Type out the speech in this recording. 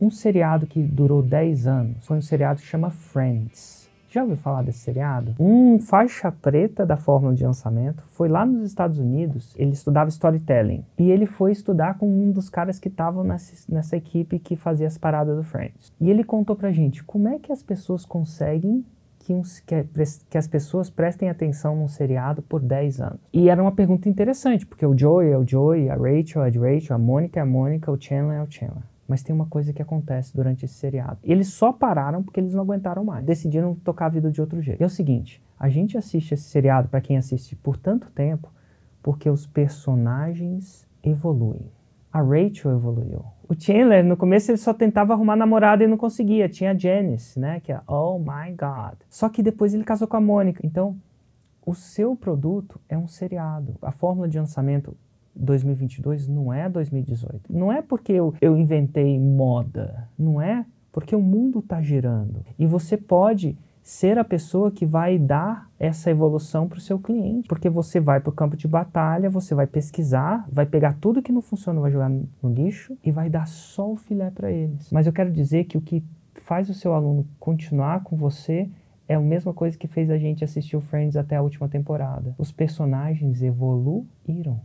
Um seriado que durou 10 anos foi um seriado que chama Friends. Já ouviu falar desse seriado? Um faixa preta da fórmula de lançamento foi lá nos Estados Unidos, ele estudava storytelling. E ele foi estudar com um dos caras que estavam nessa, nessa equipe que fazia as paradas do Friends. E ele contou pra gente como é que as pessoas conseguem que, que, as pessoas prestem atenção num seriado por 10 anos. E era uma pergunta interessante, porque o Joey é o Joey, a Rachel é a Rachel, a Mônica é a Mônica, o Chandler é o Chandler. Mas tem uma coisa que acontece durante esse seriado. Eles só pararam porque eles não aguentaram mais. Decidiram tocar a vida de outro jeito. E é o seguinte: a gente assiste esse seriado, para quem assiste por tanto tempo, porque os personagens evoluem. A Rachel evoluiu. O Chandler, no começo, ele só tentava arrumar namorada e não conseguia. Tinha a Janice, né? Que é Oh my God. Só que depois ele casou com a Mônica. Então, o seu produto é um seriado. A fórmula de lançamento 2022 não é 2018. Não é porque eu, eu inventei moda, não é porque o mundo está girando. E você pode ser a pessoa que vai dar essa evolução para o seu cliente, porque você vai para o campo de batalha, você vai pesquisar, vai pegar tudo que não funciona, vai jogar no lixo e vai dar só o filé para eles. Mas eu quero dizer que o que faz o seu aluno continuar com você é a mesma coisa que fez a gente assistir o Friends até a última temporada. Os personagens evoluíram.